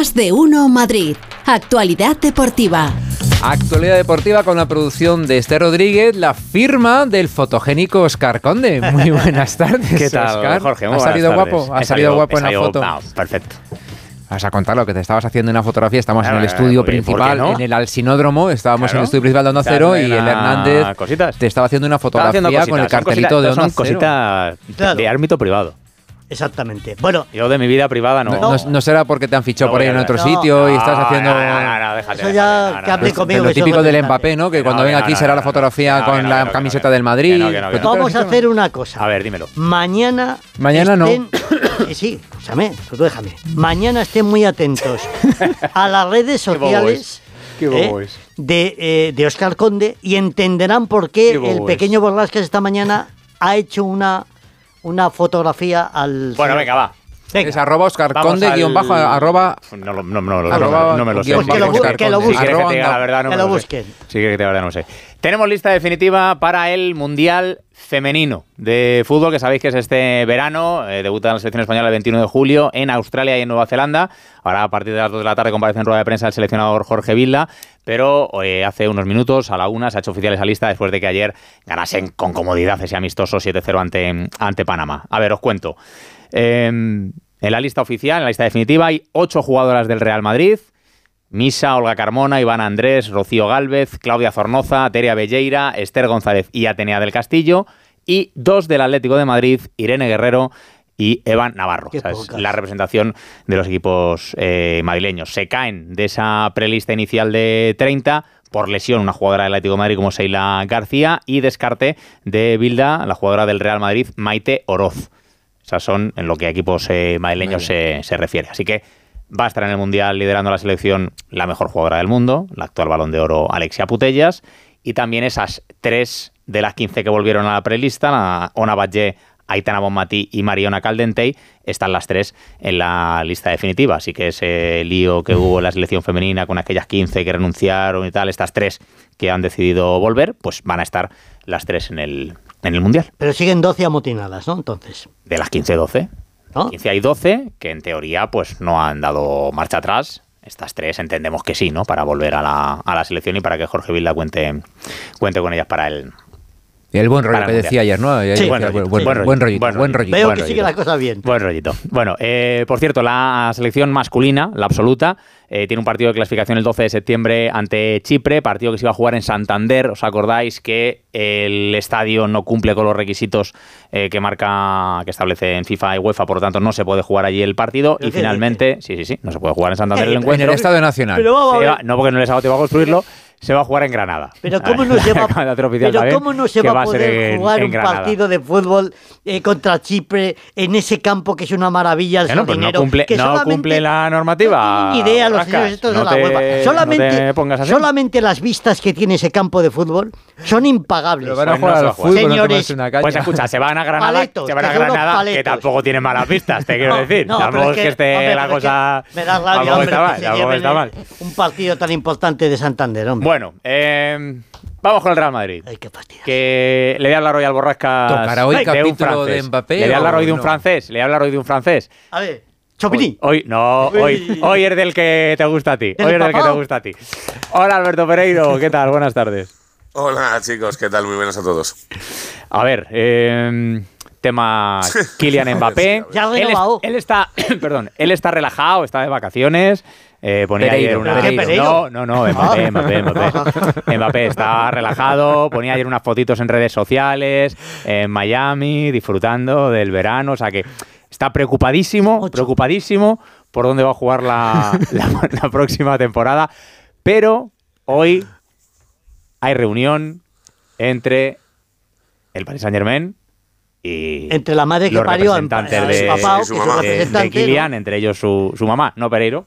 Más de uno Madrid. Actualidad deportiva. Actualidad deportiva con la producción de Esther Rodríguez, la firma del fotogénico Oscar Conde. Muy buenas tardes. ¿Qué tal, Oscar? Jorge? Muy ¿Ha salido tardes. guapo? ¿Ha salido guapo en la foto? no, perfecto. Vas a contar lo que te estabas haciendo una fotografía. Estamos en el estudio ¿por qué principal, no? en el Alcinódromo. Estábamos en el estudio principal de Onda Cero y en el Hernández cositas. te estaba haciendo una fotografía haciendo con el cositas, son cartelito de cositas- Onda Son Cero. cositas de ámbito privado. Exactamente. Bueno, Yo de mi vida privada no. No, no- no será porque te han fichado No por ahí en otro sitio y estás haciendo... No, no, no, déjate, Eso ya que hable no. conmigo. lo típico del. Mbappé, ¿no? Que cuando no, venga aquí no, será no, la fotografía no, con la camiseta del Madrid. Vamos a hacer una cosa. A ver, dímelo. Mañana. Mañana no. estén- sí, escúchame, tú déjame. Mañana estén muy atentos a las redes sociales. Qué bobo eh, de, eh, de Oscar Conde y entenderán por qué, el pequeño Borrascas esta mañana ha hecho una, una fotografía al. Bueno, venga, va. Venga. Es arroba Oscar Vamos Conde al- guion bajo arroba No, lo- no, no, lo- Arroba no me lo sé. Pues que lo bajo bu- Oscar que lo. Si busquen. quieres que te diga la verdad, no que me lo sé. busquen. Sí que de verdad no sé. Tenemos lista definitiva para el Mundial Femenino de fútbol, que sabéis que es este verano. Eh, debuta en la selección española el 21 de julio en Australia y en Nueva Zelanda. Ahora a partir de las 2 de la tarde comparece en rueda de prensa el seleccionador Jorge Vilda, pero eh, hace unos minutos, a la una, se ha hecho oficial esa lista después de que ayer ganasen con comodidad ese amistoso 7-0 ante, ante Panamá. A ver, os cuento. Eh, en la lista oficial, en la lista definitiva, hay ocho jugadoras del Real Madrid. Misa, Olga Carmona, Iván Andrés, Rocío Gálvez, Claudia Zornoza, Teria Belleira, Esther González y Atenea del Castillo. Y dos del Atlético de Madrid, Irene Guerrero y Evan Navarro. Qué O sea, es pocas. la representación de los equipos eh, madrileños. Se caen de esa prelista inicial de 30 por lesión una jugadora del Atlético de Madrid como Seila García y descarte de Bilda, la jugadora del Real Madrid, Maite Oroz. Esas son en lo que a equipos eh, madrileños se, se refiere. Así que va a estar en el Mundial liderando la selección la mejor jugadora del mundo, la actual balón de oro Alexia Putellas, y también esas tres de las 15 que volvieron a la prelista, la Ona Batlle, Aitana Bonmatí y Mariona Caldentey, están las tres en la lista definitiva. Así que ese lío que hubo en la selección femenina con aquellas 15 que renunciaron y tal, estas tres que han decidido volver, pues van a estar las tres en el, en el Mundial. Pero siguen 12 amotinadas, ¿no? Entonces. De las 15-12. ¿No? 15 hay 12 que en teoría pues no han dado marcha atrás. Estas tres entendemos que sí, ¿no? Para volver a la, a la selección y para que Jorge Vilda cuente, cuente con ellas para el... El buen rollo que decía ayer, ¿no? Sí. Buen rollito, buen, sí. buen- buen rollito, Buen buen rollito. Veo buen que rollito. sigue la cosa bien. Buen rollito. Bueno, eh, por cierto, la selección masculina, la absoluta, eh, tiene un partido de clasificación el 12 de septiembre ante Chipre, partido que se iba a jugar en Santander. ¿Os acordáis que el estadio no cumple con los requisitos eh, que marca, que establece en FIFA y UEFA, por lo tanto no se puede jugar allí el partido ¿Pero y finalmente, sí, sí, sí, no se puede jugar en Santander el ¿Qué? En encuentro. el Estadio Nacional. Pero vamos a Se ver. va- no porque no les ha dado tiempo a construirlo, se va a jugar en Granada. Pero cómo no se va, pero también cómo no se va a poder en- jugar en un Granada. partido de fútbol eh, contra Chipre en ese campo que es una maravilla el Bueno, pues no cumple, que no solamente- cumple la normativa. No idea los señores estos no de la no Solamente, las vistas que tiene ese campo de fútbol son impagables. Pero van a Pues jugar al fútbol, Señores, tomarse una caña. Pues escucha, se van a Granada, Paletos, se van a Granada, que tampoco tiene malas vistas, te quiero decir. no, tampoco pero es que esté hombre, la cosa. Me da rabia, hombre, está que mal, se lleven está mal. un partido tan importante de Santander, hombre. Bueno, eh, vamos con el Real Madrid. Ay, qué fastidio. Que le voy a hablar hoy al Borrascas. ¿Tocará hoy de un capítulo francés. de Mbappé Le voy a hablar hoy de un no? francés. Le voy a hablar hoy de un francés. A ver, Chopini. Hoy, hoy- no, hoy, hoy es del que te gusta a ti. ¿Del Hoy es del que te gusta a ti. Hola Alberto Pereiro, ¿qué tal? Buenas tardes. Hola chicos, ¿qué tal? Muy buenas a todos. A ver, eh, tema Kylian Mbappé. Ya él, es- él está, perdón, él está relajado, está de vacaciones. Eh, ponía Pereiro, ayer una. No, no, no, Mbappé, Ah. Mbappé, Mbappé. Mbappé está relajado, ponía ayer unas fotitos en redes sociales, en Miami, disfrutando del verano. O sea que está preocupadísimo, Ocho. preocupadísimo por dónde va a jugar la, la- la próxima temporada. Pero hoy hay reunión entre el Paris Saint Germain y Entre la madre que parió a de, papá, y que su mamá. de- de ¿no? entre ellos su, su mamá, no Pereiro.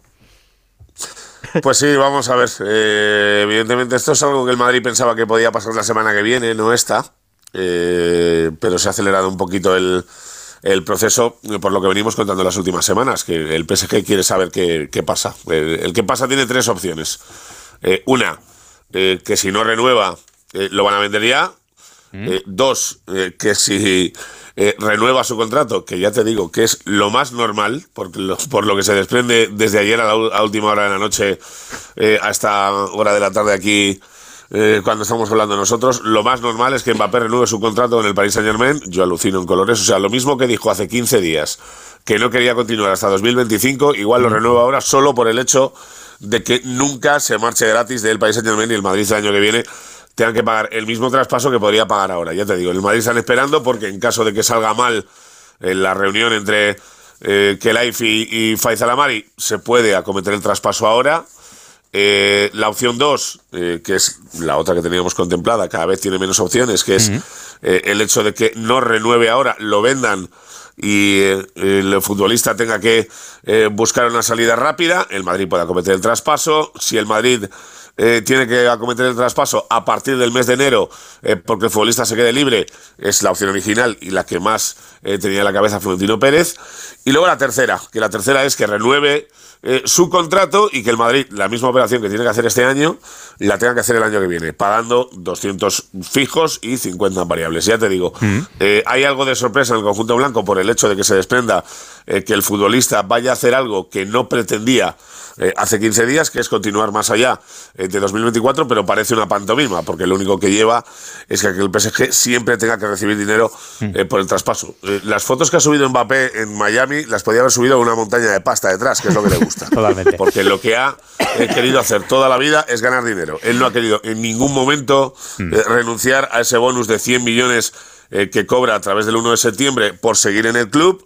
Pues sí, vamos a ver. Eh, evidentemente esto es algo que el Madrid pensaba que podía pasar la semana que viene, no está. Eh, pero se ha acelerado un poquito el, el proceso eh, por lo que venimos contando las últimas semanas, que el PSG quiere saber qué, qué pasa. El, el que pasa tiene tres opciones. Eh, una, eh, que si no renueva, eh, lo van a vender ya. Eh, dos, eh, que si eh, renueva su contrato, que ya te digo que es lo más normal, por lo, por lo que se desprende desde ayer a la a última hora de la noche eh, a esta hora de la tarde aquí. eh, cuando estamos hablando nosotros, lo más normal es que Mbappé renueve su contrato con el Paris Saint Germain. Yo alucino en colores. O sea, lo mismo que dijo hace 15 días que no quería continuar hasta 2025, igual lo renueva ahora solo por el hecho de que nunca se marche gratis del Paris Saint Germain y el Madrid el año que viene tengan que pagar el mismo traspaso que podría pagar ahora. Ya te digo, el Madrid están esperando porque en caso de que salga mal en la reunión entre eh, Kelaif y, y Faisal Amari, se puede acometer el traspaso ahora. Eh, la opción 2, que es la otra que teníamos contemplada, cada vez tiene menos opciones, que es eh, el hecho de que no renueve ahora, lo vendan y eh, el futbolista tenga que eh, buscar una salida rápida, el Madrid puede acometer el traspaso. Si el Madrid eh, tiene que acometer el traspaso a partir del mes de enero, eh, porque el futbolista se quede libre, es la opción original y la que más eh, tenía en la cabeza Florentino Pérez. Y luego la tercera, que la tercera es que renueve su contrato y que el Madrid, la misma operación que tiene que hacer este año, la tenga que hacer el año que viene, pagando 200 fijos y 50 variables. Ya te digo, eh, hay algo de sorpresa en el conjunto blanco por el hecho de que se desprenda eh, que el futbolista vaya a hacer algo que no pretendía eh, hace 15 días, que es continuar más allá eh, de 2024, pero parece una pantomima, porque lo único que lleva es que el PSG siempre tenga que recibir dinero eh, por el traspaso. Las fotos que ha subido Mbappé en Miami las podía haber subido con una montaña de pasta detrás, que es lo que le gusta. Totalmente. Porque lo que ha querido hacer toda la vida es ganar dinero. Él no ha querido en ningún momento eh, renunciar a ese bonus de 100 millones que cobra a través del 1 de septiembre por seguir en el club.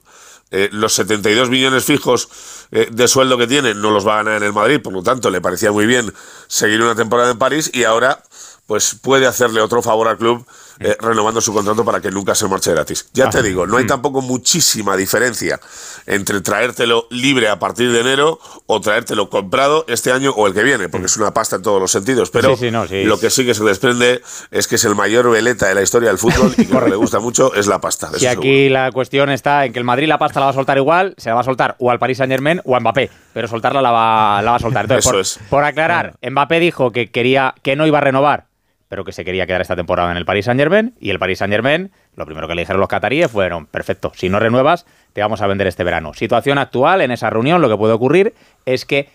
Eh, los 72 millones fijos eh, de sueldo que tiene no los va a ganar en el Madrid, por lo tanto le parecía muy bien seguir una temporada en París y ahora pues puede hacerle otro favor al club eh, renovando su contrato para que nunca se marche gratis. Ya te digo, no hay tampoco muchísima diferencia entre traértelo libre a partir de enero o traértelo comprado este año o el que viene, porque es una pasta en todos los sentidos. Pero Sí, sí, no, sí. lo que sí que se desprende es que es el mayor veleta de la historia del fútbol y que lo que le gusta mucho es la pasta. Y seguro. aquí la cuestión está en que el Madrid la pasta la va a soltar igual, se la va a soltar o al Paris Saint Germain o a Mbappé, pero soltarla la va, la va a soltar. Entonces, Eso por, es. por aclarar, Mbappé dijo que quería que no iba a renovar, pero que se quería quedar esta temporada en el Paris Saint Germain y el Paris Saint Germain, lo primero que le dijeron los cataríes fueron, perfecto, si no renuevas, te vamos a vender este verano. Situación actual en esa reunión, lo que puede ocurrir es que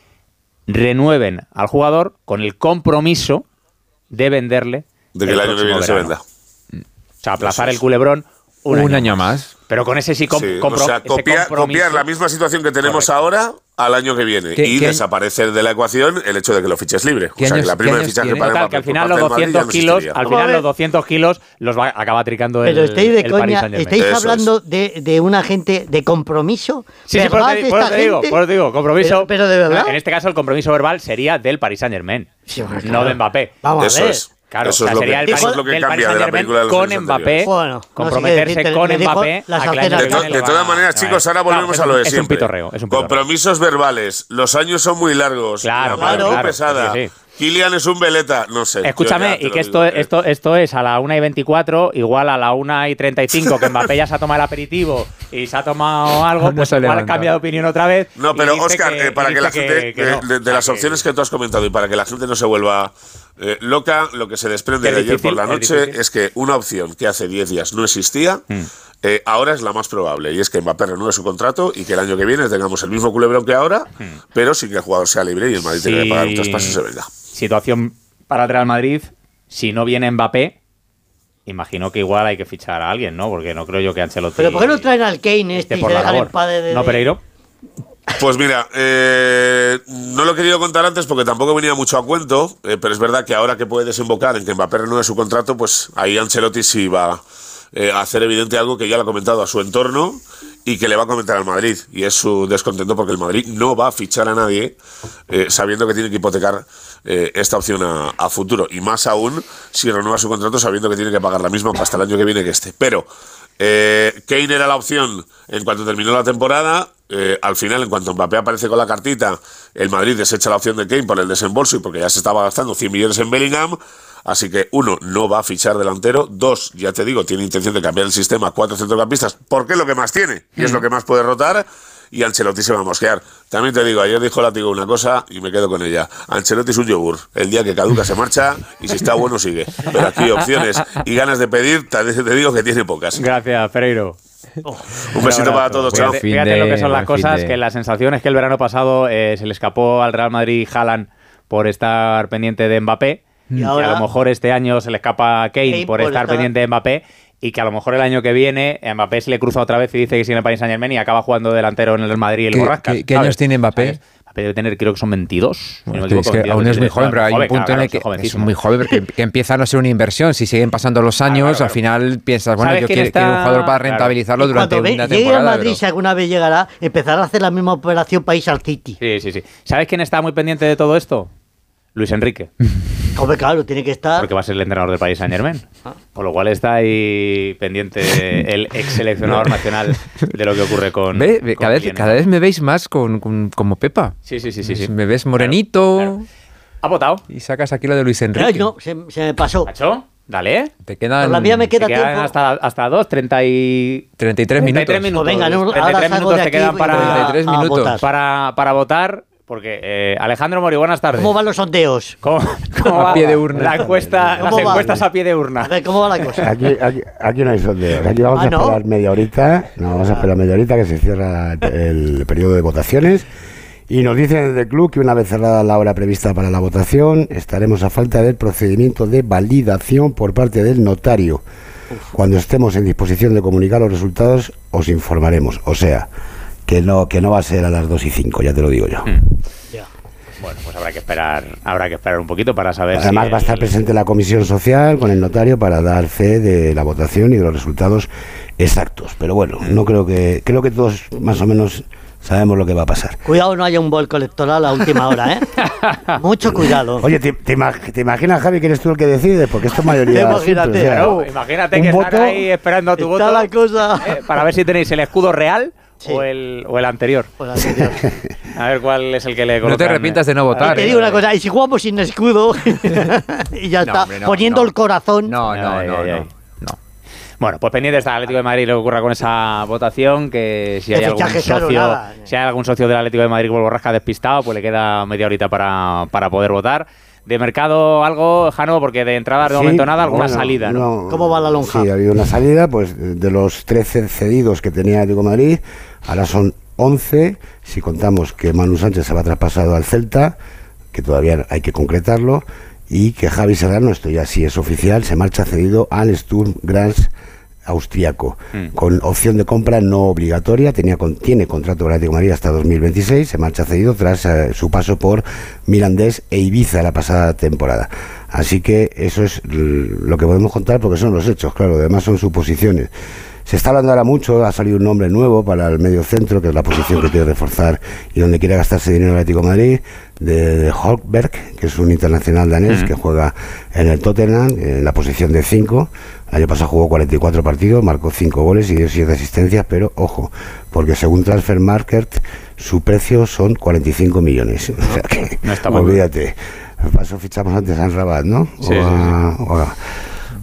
renueven al jugador con el compromiso de venderle de que el, año que viene se venda. O sea, aplazar el culebrón un, Un, año, año más. más. Pero con ese sí com- Sí, compro- o sea, ese copiar, compromiso. copiar la misma situación que tenemos Correcto. ahora al año que viene ¿Qué- y desaparecer de la ecuación el hecho de que lo fiches libre. O ¿Qué sea, años- que la qué prima de años fichaje tiene? para Total, Mbappé que al final los del Madrid ya 200 no kilos, al final los 200 kilos los va a acabar tricando el Pero estáis de el Paris coña, estáis Eso hablando de, de un agente de compromiso. Sí, sí, por te, por te digo, gente? por te digo, compromiso. Pero, pero de verdad. En este caso, el compromiso verbal sería del Paris Saint Germain, Sí, no claro. de Mbappé. Vamos Eso a ver. es. Claro, eso o sea, es lo sería que, el eso es lo que cambia de la película de los con Mbappé. Bueno, no sé comprometerse con Mbappé. a De, todas maneras, chicos, ahora volvemos a un- lo de es un siempre. pitorreo, es un pitorreo. Compromisos verbales. Los años son muy largos. Claro, la claro, muy claro, pesada. sí, sí. Kilian es un veleta. No sé. Escúchame, y que esto, digo, eh. esto, esto es a la 1 y 24, igual a la 1 y 35, que Mbappé ya se ha tomado el aperitivo y se ha tomado algo, No pues se ha igual cambia de opinión otra vez. No, pero Oscar, que- eh, para que la gente, que eh, no. de, sea, las opciones que tú has comentado y para que la gente no se vuelva eh, loca, lo que se desprende Es de ayer por la noche es que una opción que hace 10 días no existía, Hmm. eh, ahora es la más probable y es que Mbappé renueve su contrato y que el año que viene tengamos el mismo culebrón que ahora, Hmm. pero sin que el jugador sea libre y el Madrid tenga que Sí. pagar un traspaso y se venga. Situación para el Real Madrid, si no viene Mbappé, imagino que igual hay que fichar a alguien, ¿no? Porque no creo yo que Ancelotti Pero ¿por qué no traen al Kane este y por se la dejan paz de, de- ¿No, Pereiro? Pues mira, eh, no lo he querido contar antes porque tampoco venía mucho a cuento, eh, pero es verdad que ahora que puede desembocar en que Mbappé renueve su contrato, pues ahí Ancelotti sí va eh, a hacer evidente algo que ya lo ha comentado a su entorno y que le va a comentar al Madrid. Y es su descontento porque el Madrid no va a fichar a nadie eh, sabiendo que tiene que hipotecar esta opción a, a futuro. Y más aún si renueva su contrato sabiendo que tiene que pagar la misma hasta el año que viene que este. Pero Kane era la opción en cuanto terminó la temporada. Eh, al final, en cuanto Mbappé aparece con la cartita, el Madrid desecha la opción de Kane por el desembolso y porque ya se estaba gastando 100 millones en Bellingham. Así que, uno, no va a fichar delantero. Dos, ya te digo, tiene intención de cambiar el sistema a cuatro centrocampistas porque es lo que más tiene y es lo que más puede rotar. Y Ancelotti se va a mosquear. También te digo, ayer dijo Látigo una cosa y me quedo con ella. Ancelotti es un yogur. El día que caduca se marcha y si está bueno sigue. Pero aquí opciones y ganas de pedir, te te digo que tiene pocas. Gracias, Pereiro. Un besito para todos, chao. Fíjate, fíjate de- lo que son las cosas, de- que la sensación es que el verano pasado eh, se le escapó al Real Madrid Haaland por estar pendiente de Mbappé. Y Y, ahora- a lo mejor este año se le escapa a Kane, Kane por por estar estar- pendiente de Mbappé. Y que a lo mejor el año que viene a Mbappé se le cruza otra vez y dice que sigue en el Paris Saint Germain y acaba jugando delantero en el Madrid y el ¿Qué- Borrascas. qué- años tiene Mbappé? ¿Sabes? Mbappé debe tener, creo que son 22. si no me Es equivoco, que 22, aún es muy 23, joven, pero hay un punto claro, en el que es muy joven, porque que empieza a no ser una inversión. Si siguen pasando los años, claro, claro. al final piensas, bueno, ¿Sabes yo quiero, está? quiero un jugador para rentabilizarlo durante una llegue a temporada. Madrid, pero- si alguna vez llegará, empezará a hacer la misma operación país al City. Sí, sí, sí. ¿Sabes quién está muy pendiente de todo esto? Luis Enrique. Hombre, claro, tiene que estar. Porque va a ser el entrenador del Paris Saint Germain. Con lo cual está ahí pendiente el ex seleccionador nacional de lo que ocurre con. Ve, ve, con cada, vez, Kylian cada vez me veis más con, con- como Pepa. Sí, sí, sí, sí. sí. Me ves morenito Claro. ¿Ha votado? y sacas aquí lo de Luis Ay, Enrique. no, se, se me pasó. ¿Macho? Dale. Te quedan Por la mía me Te queda quedan tiempo. hasta, hasta dos, 30 y... 33 minutos. 33 minutos. Pues venga, no, ahora 33 salgo minutos de te quedan para, voy a- 33 a minutos. votar. para, para votar. Porque eh, Alejandro Mori, buenas tardes. ¿Cómo van los sondeos? ¿Cómo, cómo A va pie de urna. La encuesta, ¿Cómo las va? encuestas a pie de A urna. ver, ¿cómo va la cosa? Aquí, aquí, aquí no hay sondeos. Aquí vamos Ah, a ¿no? esperar media horita. No, vamos a esperar media horita que se cierra el periodo de votaciones. Y nos dicen desde el club que una vez cerrada la hora prevista para la votación, estaremos a falta del procedimiento de validación por parte del notario. Cuando estemos en disposición de comunicar los resultados, os informaremos. O sea, que no, que no va a ser a las 2 y 5, ya te lo digo yo. Ya. Bueno, pues habrá que esperar, habrá que esperar un poquito para saber Además si va a estar el- presente la comisión social con el notario para dar fe de la votación y de los resultados exactos. Pero bueno, no creo que creo que todos más o menos sabemos lo que va a pasar. Cuidado no haya un vuelco electoral a última hora, ¿eh? Mucho cuidado. Oye, ¿te, te imag- te imaginas, Javi, que eres tú el que decides? Porque esto es mayoría. Imagínate, simple, o sea, claro. Claro, imagínate que voto- están ahí esperando tu Está voto la cosa. eh, para ver si tenéis el escudo real Sí. o, el, o el anterior. A ver cuál es el que le No te arrepientas eh. de no Y votar. te eh. digo una cosa, y si jugamos sin escudo y ya No, está, hombre, no, poniendo no. el corazón. No, no, no, no. No. Bueno, pues pendiente está el Atlético de Madrid lo que ocurra con esa votación, que si hay algún socio, si hay algún socio del Atlético de Madrid que borrasca despistado, pues le queda media horita para, para poder votar. De mercado algo, Jano, porque de entrada de Sí, momento nada, alguna bueno, salida, ¿no? ¿Cómo va la lonja? Sí, ha habido una salida, pues de los 13 cedidos que tenía Atlético de Madrid, ahora son 11, si contamos que Manu Sánchez se va traspasado al Celta, que todavía hay que concretarlo, y que Javi Serrano, esto ya sí es oficial, se marcha cedido al Sturm Graz austriaco, Mm. con opción de compra no obligatoria, tenía con- tiene contrato con Atlético Madrid hasta 2026, se marcha cedido tras eh, su paso por Mirandés e Ibiza la pasada temporada. Así que eso es lo que podemos contar porque son los hechos, claro, además son suposiciones. Se está hablando ahora mucho, ha salido un nombre nuevo para el medio centro, que es la posición que quiere reforzar y donde quiere gastarse dinero el Atlético de Madrid, de, Holkberg, que es un internacional danés que juega en el Tottenham, en la posición de 5. El año pasado jugó 44 partidos, marcó 5 goles y dio 7 asistencias, pero ojo, porque según Transfer Market su precio son 45 millones. O sea que, no está mal. olvídate. Para eso fichamos antes a Rabat, ¿no? Sí, o, a, o a-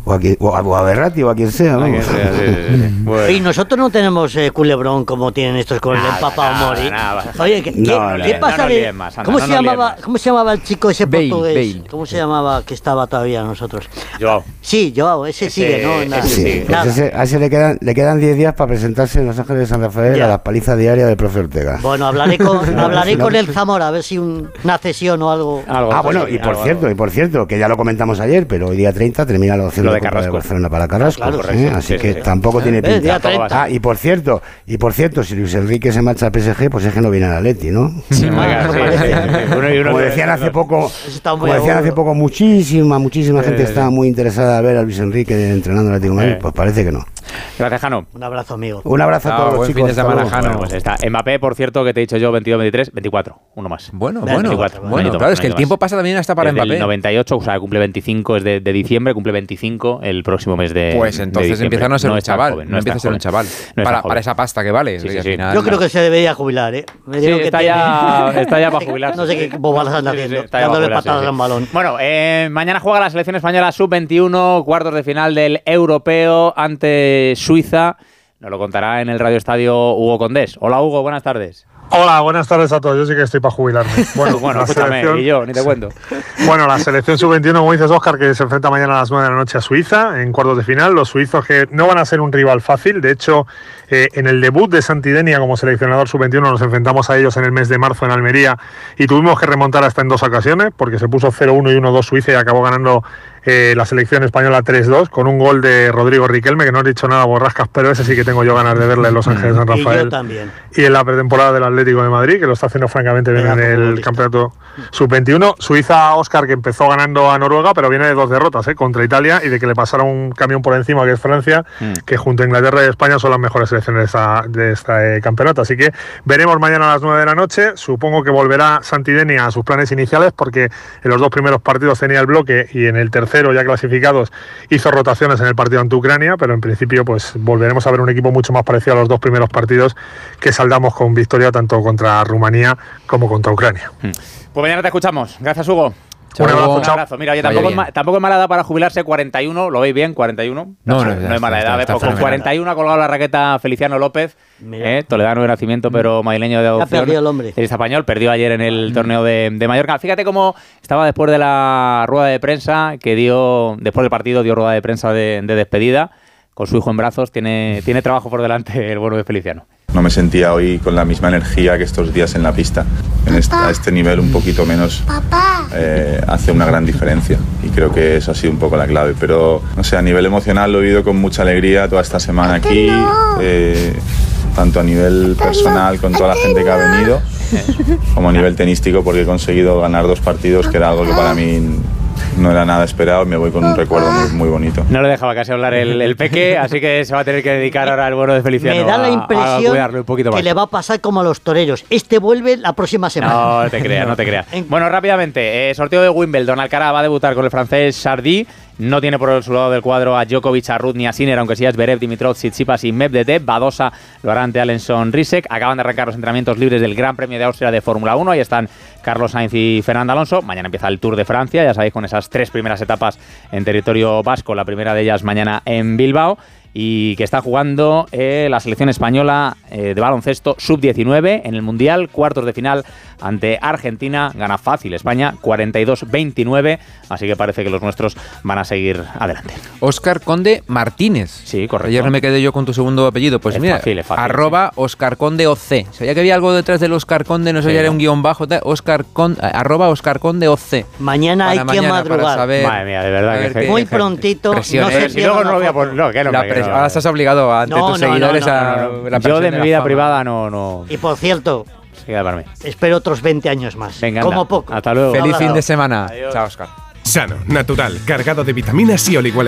o a quien- o a- o a Berratti o a quien sea, que ser, sí, sí, sí. Bueno. Y nosotros no tenemos eh, culebrón como tienen estos con Nada, el empapado nada, Mori. nada. Oye, ¿qué, No, qué- no, qué no pasa más, anda, ¿cómo, no se llamaba. ¿Cómo se llamaba el chico ese Bale, portugués? Bale. ¿Cómo se llamaba que estaba todavía nosotros? Joao. Sí, Joao, ese, Ese- sigue, ¿no? Nada. ese sigue. pues ese- a ese le quedan, le quedan 10 días para presentarse en Los Ángeles de San Rafael Ya. a la paliza diaria del profe Ortega. Bueno, hablaré con, hablaré con el Zamora a ver si un- una cesión o algo. Algo, Ah, bueno, y por cierto, y por cierto, que ya lo comentamos ayer, pero hoy día 30 termina la opción de, de Carrasco. Barcelona para Carrasco, Claro, ¿eh? así Sí, que sí. tampoco tiene Eh, pinta. día 30. Ah, y por cierto, y por cierto, si Luis Enrique se marcha al PSG, pues es que no viene ¿no? Sí, sí. Uno y uno Como decían hace poco, como decían hace poco, muchísima, muchísima gente estaba muy interesada a ver a Luis Enrique entrenando en el Atlético de Madrid, Eh. pues parece que no. Gracias, Jano. Un abrazo, amigo. Un abrazo a Chao, todos, buen chicos. fin de semana. Jano. Bueno, pues está. Mbappé, por cierto, que te he dicho yo, 22, 23, 24. Uno más. Bueno, bueno, 24, bueno, claro, es que el tiempo pasa también hasta para Desde el Mbappé. 98, o sea, cumple 25, es de, de diciembre, cumple 25 el próximo mes de Pues entonces empieza a no ser un chaval, joven, no, empieza a ser un chaval. No para, para esa pasta que vale. Sí, y sí, al sí. final- Yo creo que se debería jubilar, ¿eh? Me Sí, dijeron que está, ya, está ya para jubilarse. No sé qué bobadas anda haciendo, dándole patadas sí. al balón. Bueno, eh, mañana juega la selección española sub-21, cuartos de final del europeo ante Suiza. Nos lo contará en el Radio Estadio Hugo Condés. Hola Hugo, buenas tardes. Hola, buenas tardes a todos. Yo sí que estoy para jubilarme. Bueno, bueno selección- y yo, ni te cuento. Bueno, la selección sub-21, como dices, Oscar, que se enfrenta mañana a las 9 de la noche a Suiza en cuartos de final. Los suizos que no van a ser un rival fácil. De hecho, eh, en el debut de Santidenia como seleccionador sub-21 nos enfrentamos a ellos en el mes de marzo en Almería y tuvimos que remontar hasta en dos ocasiones porque se puso 0-1 y 1-2 Suiza y acabó ganando eh, la selección española 3-2 con un gol de Rodrigo Riquelme, que no he dicho nada borrascas, pero ese sí que tengo yo ganas de verle en Los Ángeles San Y Rafael yo también. y en la pretemporada del Atlético de Madrid, que lo está haciendo francamente bien en el campeonato sub-21. Suiza, Oscar, que empezó ganando a Noruega, pero viene de dos derrotas ¿eh? contra Italia y de que le pasara un camión por encima, que es Francia, Mm. que junto a Inglaterra y España son las mejores selecciones de esta, de esta, eh, campeonato. Así que veremos mañana a las 9 de la noche. Supongo que volverá Santidenia a sus planes iniciales, porque en los dos primeros partidos tenía el bloque y en el tercero, ya clasificados, hizo rotaciones en el partido ante Ucrania, pero en principio pues volveremos a ver un equipo mucho más parecido a los dos primeros partidos que saldamos con victoria tanto contra Rumanía como contra Ucrania. Pues mañana te escuchamos. Gracias, Hugo. Un abrazo, Un abrazo. Mira, oye, tampoco, es ma- tampoco es mala edad para jubilarse 41, ¿lo veis bien? 41. No, no, no, es está, mala está- edad. ¿eh? está Pues con fenomenal. 41 ha colgado la raqueta Feliciano López. ¿eh? toledano de nacimiento, pero madrileño de adopción. perdió el hombre. Es español, perdió ayer en el torneo de, de Mallorca. Fíjate cómo estaba después de la rueda de prensa que dio, después del partido, dio rueda de prensa de, de despedida. Con su hijo en brazos, tiene, tiene trabajo por delante el bueno de Feliciano. No me sentía hoy con la misma energía que estos días en la pista. En este, a este nivel un poquito menos eh, hace una gran diferencia. Y creo que eso ha sido un poco la clave. Pero no sé, a nivel emocional lo he vivido con mucha alegría toda esta semana aquí, eh, tanto a nivel personal con toda la gente que ha venido, como a nivel tenístico porque he conseguido ganar dos partidos que era algo que para mí no era nada esperado y me voy con un recuerdo muy, muy bonito. No le dejaba casi hablar el, el peque, así que se va a tener que dedicar ahora el bueno de Feliciano Me da a- la a impresión cuidarlo un poquito que le va a pasar como a los toreros. Este vuelve la próxima semana. No te creas, no te creas. En- Bueno, rápidamente, eh, sorteo de Wimbledon. Alcaraz va a debutar con el francés Sardi. No tiene por su lado del cuadro a Djokovic, a Ruth ni a Sinner, aunque sí a Zverev, Dimitrov, Tsitsipas y Medvedev. Badosa lo hará ante Alenson Risek. Acaban de arrancar los entrenamientos libres del Gran Premio de Austria de Fórmula 1. Ahí están Carlos Sainz y Fernando Alonso. Mañana empieza el Tour de Francia, ya sabéis, con tres primeras etapas en territorio vasco. La primera de ellas mañana en Bilbao y que está jugando eh, la selección española eh, de baloncesto sub-19 en el Mundial, cuartos de final ante Argentina. Gana fácil España, 42-29, así que parece que los nuestros van a seguir adelante. Oscar Conde Martínez. Sí, correcto. Ayer no me quedé yo con tu segundo apellido. Pues Es mira, fácil, es fácil, arroba Oscar Conde OC. Sabía que había algo detrás del Oscar Conde, no sé Sí, si era un guion bajo. tal. Oscar eh, arroba Oscar Conde OC. Mañana Para hay que mañana, para madrugar. saber- Madre mía, de verdad que qué- Muy prontito, no se si luego no lo voy a poner. No, que no, Ahora estás obligado ante No, tus no, seguidores no, a no, la Yo de mi vida fama. privada no, no Y por cierto, mí. espero otros 20 años más. Venga, como anda. poco. Hasta luego. Feliz fin de semana. Adiós. Chao, Oscar. Sano, natural, cargado de vitaminas y oligoelementos.